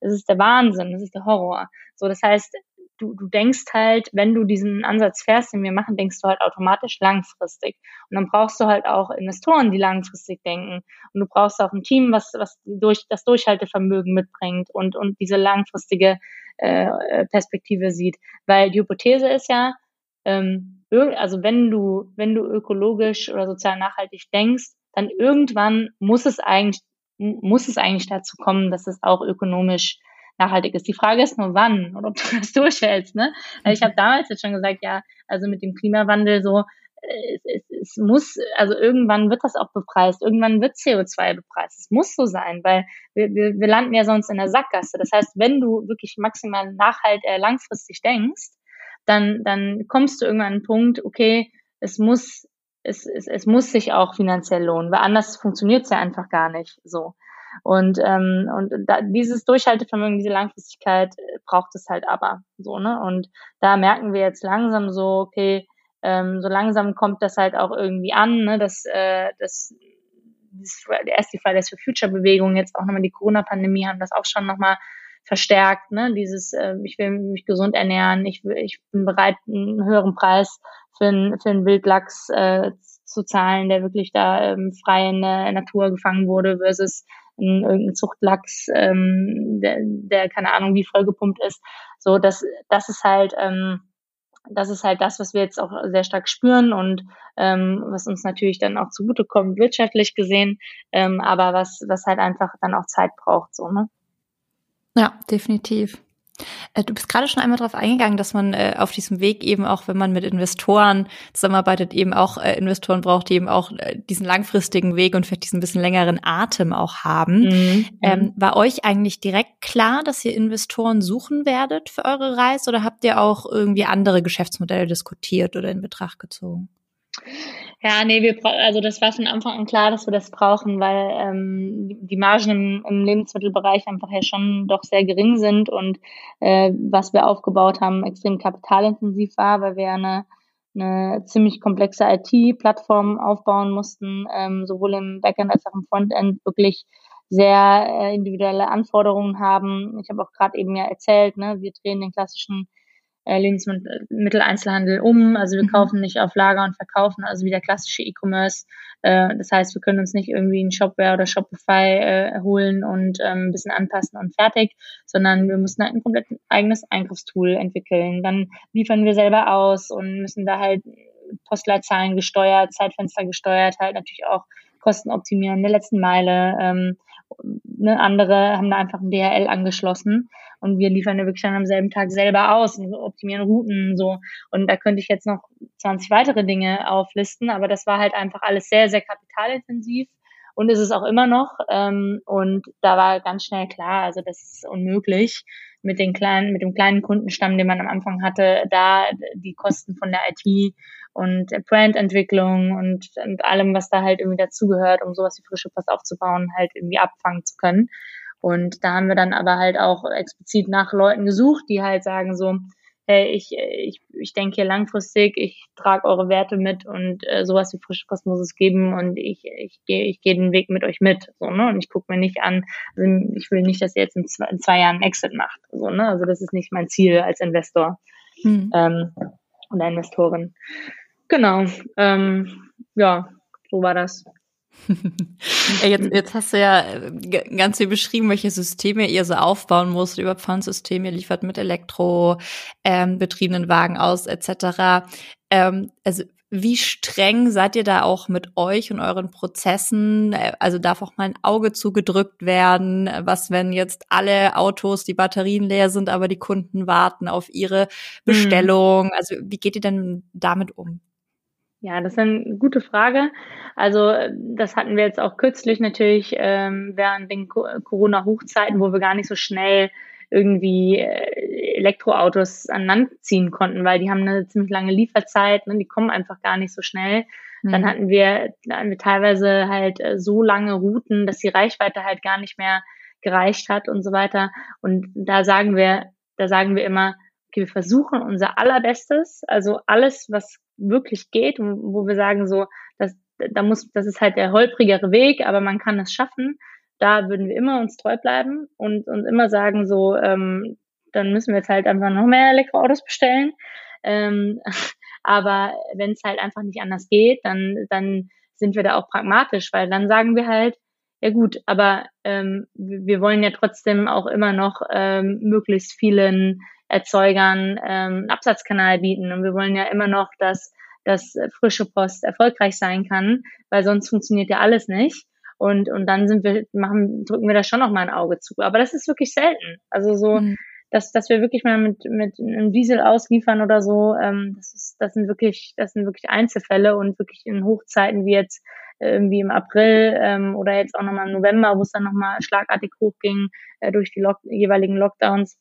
es ist der Wahnsinn, es ist der Horror. So, das heißt, du, du denkst halt, wenn du diesen Ansatz fährst, den wir machen, denkst du halt automatisch langfristig. Und dann brauchst du halt auch Investoren, die langfristig denken. Und du brauchst auch ein Team, was, was durch, das Durchhaltevermögen mitbringt und, und diese langfristige äh, Perspektive sieht. Weil die Hypothese ist ja, ähm, also wenn du, wenn du ökologisch oder sozial nachhaltig denkst, dann irgendwann muss es eigentlich, muss es eigentlich dazu kommen, dass es auch ökonomisch nachhaltig ist. Die Frage ist nur wann und ob du das durchhältst. Ne? Ich habe damals jetzt schon gesagt, ja, also mit dem Klimawandel so, es, es, es muss, also irgendwann wird das auch bepreist, irgendwann wird CO2 bepreist. Es muss so sein, weil wir, wir, wir landen ja sonst in der Sackgasse. Das heißt, wenn du wirklich maximal nachhalt, äh, langfristig denkst, dann, dann kommst du irgendwann an einen Punkt, okay, es muss, es, es, es muss sich auch finanziell lohnen, weil anders funktioniert es ja einfach gar nicht so. Und, ähm, und da, dieses Durchhaltevermögen, diese Langfristigkeit äh, braucht es halt aber so, ne? Und da merken wir jetzt langsam so, okay, ähm, so langsam kommt das halt auch irgendwie an, ne? dass, äh, dass erst die Fridays for Future Bewegung, jetzt auch nochmal die Corona-Pandemie haben das auch schon nochmal verstärkt, ne? Dieses, äh, ich will mich gesund ernähren, ich, ich bin bereit, einen höheren Preis für, einen für einen Wildlachs äh, zu zahlen, der wirklich da ähm, frei in der Natur gefangen wurde, versus irgendein Zuchtlachs, ähm, der, der keine Ahnung wie vollgepumpt ist. So, das, das ist halt, ähm, das ist halt das, was wir jetzt auch sehr stark spüren und ähm, was uns natürlich dann auch zugutekommt, wirtschaftlich gesehen, ähm, aber was, was halt einfach dann auch Zeit braucht, so, ne? Ja, definitiv. Äh, du bist gerade schon einmal darauf eingegangen, dass man äh, auf diesem Weg eben auch, wenn man mit Investoren zusammenarbeitet, eben auch äh, Investoren braucht, die eben auch äh, diesen langfristigen Weg und vielleicht diesen bisschen längeren Atem auch haben. Mhm. Ähm, mhm. war euch eigentlich direkt klar, dass ihr Investoren suchen werdet für eure Reise oder habt ihr auch irgendwie andere Geschäftsmodelle diskutiert oder in Betracht gezogen? Ja, nee, wir also das war von Anfang an klar, dass wir das brauchen, weil ähm, die Margen im, im Lebensmittelbereich einfach ja schon doch sehr gering sind und äh, was wir aufgebaut haben, extrem kapitalintensiv war, weil wir eine, eine ziemlich komplexe IT-Plattform aufbauen mussten, ähm, sowohl im Backend als auch im Frontend wirklich sehr äh, individuelle Anforderungen haben. Ich habe auch gerade eben ja erzählt, ne, wir drehen den klassischen äh, Lebensmitteleinzelhandel um. Also wir mhm. kaufen nicht auf Lager und verkaufen, also wie der klassische E-Commerce. Äh, das heißt, wir können uns nicht irgendwie ein Shopware oder Shopify äh, holen und ähm, ein bisschen anpassen und fertig, sondern wir müssen halt ein komplett eigenes Einkaufstool entwickeln. Dann liefern wir selber aus und müssen da halt Postleitzahlen gesteuert, Zeitfenster gesteuert, halt natürlich auch Kosten optimieren, der letzten Meile. Ähm, ne, andere haben da einfach ein DHL angeschlossen und wir liefern ja wirklich dann am selben Tag selber aus und optimieren Routen so. Und da könnte ich jetzt noch 20 weitere Dinge auflisten, aber das war halt einfach alles sehr, sehr kapitalintensiv und ist es auch immer noch. Ähm, und da war ganz schnell klar, also das ist unmöglich mit den kleinen, mit dem kleinen Kundenstamm, den man am Anfang hatte, da die Kosten von der IT und Brandentwicklung und, und allem, was da halt irgendwie dazugehört, um sowas wie frische Post aufzubauen, halt irgendwie abfangen zu können. Und da haben wir dann aber halt auch explizit nach Leuten gesucht, die halt sagen so, hey, ich, ich, ich denke hier langfristig, ich trage eure Werte mit und äh, sowas wie frische Post muss es geben und ich, ich gehe ich geh den Weg mit euch mit. So, ne? Und ich gucke mir nicht an, also ich will nicht, dass ihr jetzt in zwei, in zwei Jahren Exit macht. So, ne? Also das ist nicht mein Ziel als Investor hm. ähm, oder Investorin. Genau. Ähm, ja, so war das jetzt, jetzt hast du ja äh, ganz viel beschrieben, welche Systeme ihr so aufbauen musst, über Pfandsysteme, ihr liefert mit Elektro ähm, betriebenen Wagen aus, etc. Ähm, also wie streng seid ihr da auch mit euch und euren Prozessen? Äh, also darf auch mal ein Auge zugedrückt werden? Was, wenn jetzt alle Autos, die Batterien leer sind, aber die Kunden warten auf ihre mhm. Bestellung? Also wie geht ihr denn damit um? Ja, das ist eine gute Frage. Also das hatten wir jetzt auch kürzlich natürlich ähm, während den Corona-Hochzeiten, wo wir gar nicht so schnell irgendwie äh, Elektroautos an Land ziehen konnten, weil die haben eine ziemlich lange Lieferzeit, ne, die kommen einfach gar nicht so schnell. Mhm. Dann hatten wir, hatten wir teilweise halt äh, so lange Routen, dass die Reichweite halt gar nicht mehr gereicht hat und so weiter. Und da sagen wir, da sagen wir immer, okay, wir versuchen unser allerbestes, also alles, was wirklich geht, wo wir sagen so, dass da muss, das ist halt der holprigere Weg, aber man kann es schaffen da würden wir immer uns treu bleiben und, und immer sagen, so, ähm, dann müssen wir jetzt halt einfach noch mehr Elektroautos bestellen. Ähm, aber wenn es halt einfach nicht anders geht, dann, dann sind wir da auch pragmatisch, weil dann sagen wir halt, ja gut, aber ähm, wir wollen ja trotzdem auch immer noch ähm, möglichst vielen Erzeugern ähm, einen Absatzkanal bieten und wir wollen ja immer noch, dass, dass frische Post erfolgreich sein kann, weil sonst funktioniert ja alles nicht. Und, und dann sind wir, machen, drücken wir da schon noch mal ein Auge zu. Aber das ist wirklich selten. Also so, mhm. Dass, dass wir wirklich mal mit, mit einem Diesel ausliefern oder so, ähm, das ist, das sind wirklich, das sind wirklich Einzelfälle und wirklich in Hochzeiten wie jetzt äh, irgendwie im April ähm, oder jetzt auch nochmal im November, wo es dann nochmal schlagartig hochging äh, durch die Lock jeweiligen Lockdowns.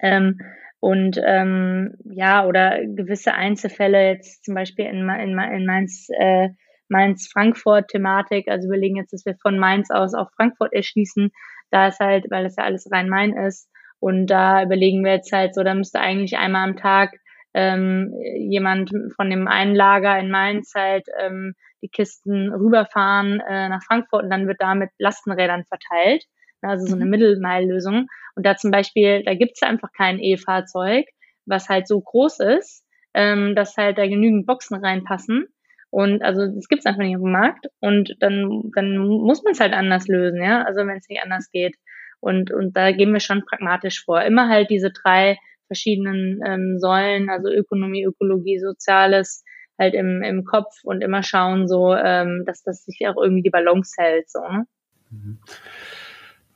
Ähm, und ähm, ja, oder gewisse Einzelfälle, jetzt zum Beispiel in, in, in Mainz, äh, Mainz-Frankfurt-Thematik. Also wir legen jetzt, dass wir von Mainz aus auch Frankfurt erschließen. Da ist halt, weil das ja alles Rhein-Main ist. Und da überlegen wir jetzt halt so, da müsste eigentlich einmal am Tag ähm, jemand von dem einen Lager in Mainz halt ähm, die Kisten rüberfahren äh, nach Frankfurt und dann wird da mit Lastenrädern verteilt. Also so eine mhm. Mittelmeillösung. Und da zum Beispiel, da gibt's ja einfach kein E-Fahrzeug, was halt so groß ist, ähm, dass halt da genügend Boxen reinpassen. Und also das gibt es einfach nicht auf dem Markt und dann, dann muss man es halt anders lösen, ja, also wenn es nicht anders geht. Und, und da gehen wir schon pragmatisch vor. Immer halt diese drei verschiedenen ähm, Säulen, also Ökonomie, Ökologie, Soziales, halt im, im Kopf und immer schauen, so, ähm, dass das sich auch irgendwie die Balance hält. So, ne? Mhm.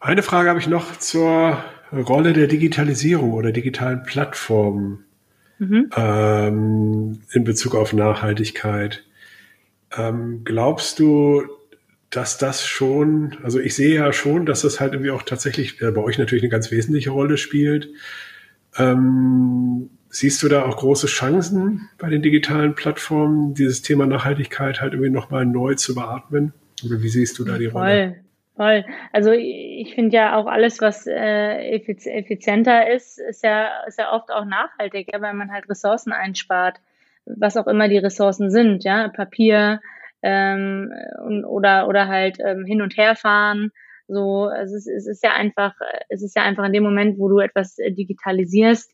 Eine Frage habe ich noch zur Rolle der Digitalisierung oder digitalen Plattformen mhm. ähm, in Bezug auf Nachhaltigkeit. Ähm, glaubst du, dass das schon, also ich sehe ja schon, dass das halt irgendwie auch tatsächlich äh, bei euch natürlich eine ganz wesentliche Rolle spielt. Ähm, siehst du da auch große Chancen bei den digitalen Plattformen, dieses Thema Nachhaltigkeit halt irgendwie nochmal neu zu beatmen? Oder wie siehst du da die Voll. Rolle? Voll. Also ich finde ja auch alles, was äh, effizienter ist, ist ja, ist ja oft auch nachhaltig, ja, weil man halt Ressourcen einspart was auch immer die Ressourcen sind, ja, Papier ähm, oder oder halt ähm, hin und her fahren. So, also es, es ist ja einfach, es ist ja einfach in dem Moment, wo du etwas äh, digitalisierst,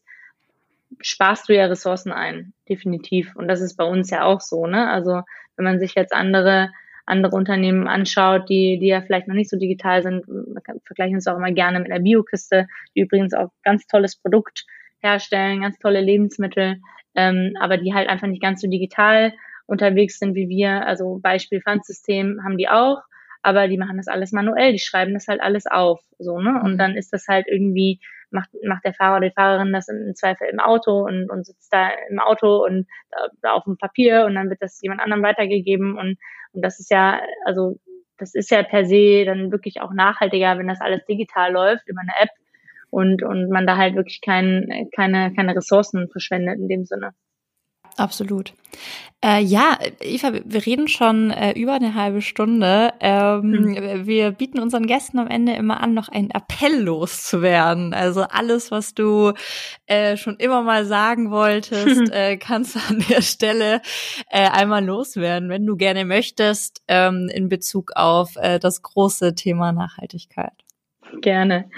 sparst du ja Ressourcen ein, definitiv. Und das ist bei uns ja auch so, ne? Also wenn man sich jetzt andere andere Unternehmen anschaut, die, die ja vielleicht noch nicht so digital sind, kann, vergleichen uns auch immer gerne mit einer Biokiste, die übrigens auch ganz tolles Produkt herstellen, ganz tolle Lebensmittel ähm, aber die halt einfach nicht ganz so digital unterwegs sind wie wir. Also Beispiel Pfandsystem haben die auch, aber die machen das alles manuell, die schreiben das halt alles auf, so, ne? Und mhm. dann ist das halt irgendwie, macht, macht der Fahrer oder die Fahrerin das im Zweifel im Auto und, und sitzt da im Auto und da, da auf dem Papier und dann wird das jemand anderem weitergegeben und, und das ist ja, also das ist ja per se dann wirklich auch nachhaltiger, wenn das alles digital läuft über eine App und, und man da halt wirklich kein, keine, keine Ressourcen verschwendet in dem Sinne. Absolut. Äh, ja, Eva, wir reden schon äh, über eine halbe Stunde. Ähm, mhm. Wir bieten unseren Gästen am Ende immer an, noch einen Appell loszuwerden. Also alles, was du äh, schon immer mal sagen wolltest, äh, kannst du an der Stelle äh, einmal loswerden, wenn du gerne möchtest, ähm, in Bezug auf äh, das große Thema Nachhaltigkeit. Gerne.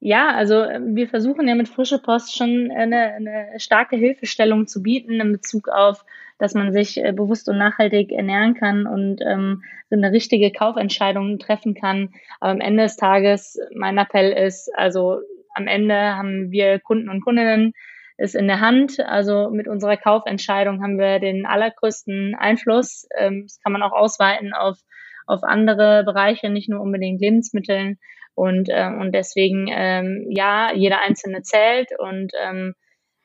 Ja, also ähm, wir versuchen ja mit Frische Post schon eine, eine starke Hilfestellung zu bieten in Bezug auf, dass man sich äh, bewusst und nachhaltig ernähren kann und ähm, so eine richtige Kaufentscheidung treffen kann. Aber am Ende des Tages, mein Appell ist, also am Ende haben wir Kunden und Kundinnen, es in der Hand. Also mit unserer Kaufentscheidung haben wir den allergrößten Einfluss. Ähm, das kann man auch ausweiten auf, auf andere Bereiche, nicht nur unbedingt Lebensmitteln. Und, äh, und deswegen, ähm, ja, jeder einzelne zählt und ähm,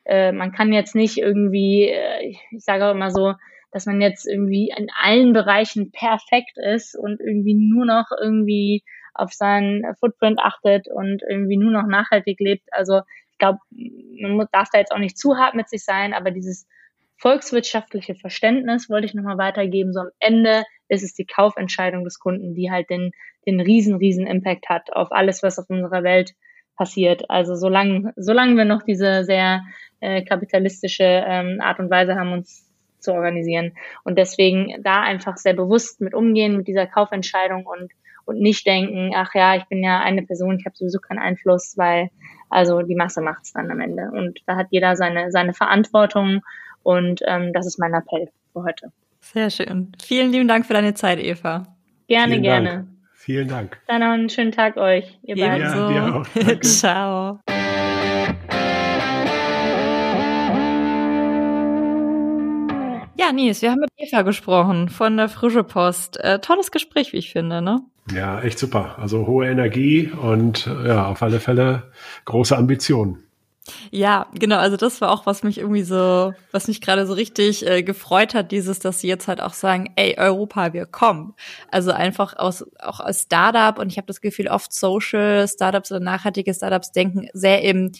äh, man kann jetzt nicht irgendwie, äh, ich sage auch immer so, dass man jetzt irgendwie in allen Bereichen perfekt ist und irgendwie nur noch irgendwie auf seinen Footprint achtet und irgendwie nur noch nachhaltig lebt. Also ich glaube, man darf da jetzt auch nicht zu hart mit sich sein, aber dieses volkswirtschaftliche Verständnis wollte ich nochmal weitergeben. So am Ende ist es die Kaufentscheidung des Kunden, die halt den, den riesen, riesen Impact hat auf alles, was auf unserer Welt passiert. Also solange, solange wir noch diese sehr äh, kapitalistische ähm, Art und Weise haben, uns zu organisieren. Und deswegen da einfach sehr bewusst mit umgehen, mit dieser Kaufentscheidung und, und nicht denken, ach ja, ich bin ja eine Person, ich habe sowieso keinen Einfluss, weil also die Masse macht's dann am Ende. Und da hat jeder seine, seine Verantwortung und ähm, das ist mein Appell für heute. Sehr schön. Vielen lieben Dank für deine Zeit, Eva. Gerne, Vielen gerne. Dank. Vielen Dank. Dann noch einen schönen Tag euch, ihr beiden. Ja, dir auch. Ciao. Ja, Nils, wir haben mit Eva gesprochen von der Frische Post. Äh, tolles Gespräch, wie ich finde, ne? Ja, echt super. Also hohe Energie und ja, auf alle Fälle große Ambitionen. Ja, genau. Also das war auch, was mich irgendwie so, was mich gerade so richtig äh, gefreut hat, dieses, dass sie jetzt halt auch sagen, ey, Europa, wir kommen. Also einfach aus, auch als Startup und ich habe das Gefühl, oft Social Startups oder nachhaltige Startups denken sehr im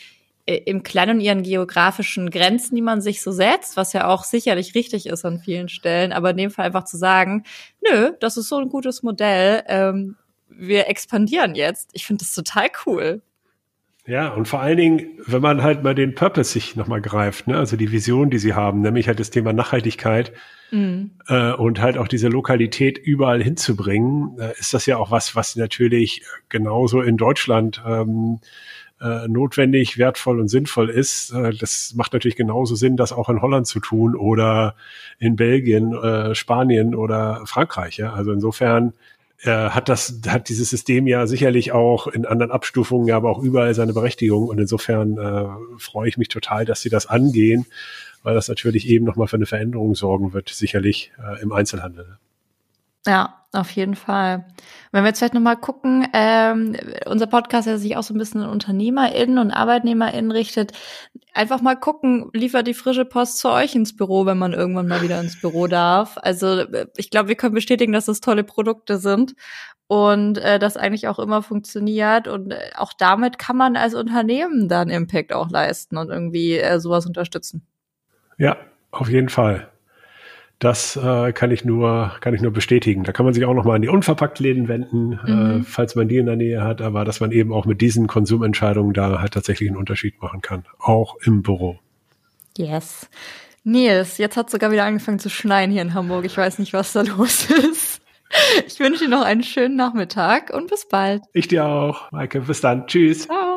äh, im Kleinen ihren geografischen Grenzen, die man sich so setzt, was ja auch sicherlich richtig ist an vielen Stellen, aber in dem Fall einfach zu sagen, nö, das ist so ein gutes Modell, ähm, wir expandieren jetzt. Ich finde das total cool. Ja, und vor allen Dingen, wenn man halt mal den Purpose sich nochmal greift, ne? also die Vision, die sie haben, nämlich halt das Thema Nachhaltigkeit mhm. äh, und halt auch diese Lokalität überall hinzubringen, äh, ist das ja auch was, was natürlich genauso in Deutschland ähm, äh, notwendig, wertvoll und sinnvoll ist. Äh, das macht natürlich genauso Sinn, das auch in Holland zu tun oder in Belgien, äh, Spanien oder Frankreich. Ja? Also insofern äh, hat das, hat dieses System ja sicherlich auch in anderen Abstufungen, aber auch überall seine Berechtigung. Und insofern äh, freue ich mich total, dass sie das angehen, weil das natürlich eben nochmal für eine Veränderung sorgen wird, sicherlich äh, im Einzelhandel. Ja, auf jeden Fall. Wenn wir jetzt vielleicht nochmal gucken, ähm, unser Podcast, der sich auch so ein bisschen an UnternehmerInnen und ArbeitnehmerInnen richtet, einfach mal gucken, liefert die frische Post zu euch ins Büro, wenn man irgendwann mal wieder ins Büro darf. Also ich glaube, wir können bestätigen, dass das tolle Produkte sind und äh, das eigentlich auch immer funktioniert. Und äh, auch damit kann man als Unternehmen dann Impact auch leisten und irgendwie äh, sowas unterstützen. Ja, auf jeden Fall. Das äh, kann ich nur kann ich nur bestätigen. Da kann man sich auch noch mal an die Unverpacktläden wenden, äh, mhm. äh, falls man die in der Nähe hat, aber dass man eben auch mit diesen Konsumentscheidungen da halt tatsächlich einen Unterschied machen kann, auch im Büro. Yes. Nils, jetzt hat sogar wieder angefangen zu schneien hier in Hamburg. Ich weiß nicht, was da los ist. Ich wünsche dir noch einen schönen Nachmittag und bis bald. Ich dir auch, Maike. Bis dann. Tschüss. Ciao.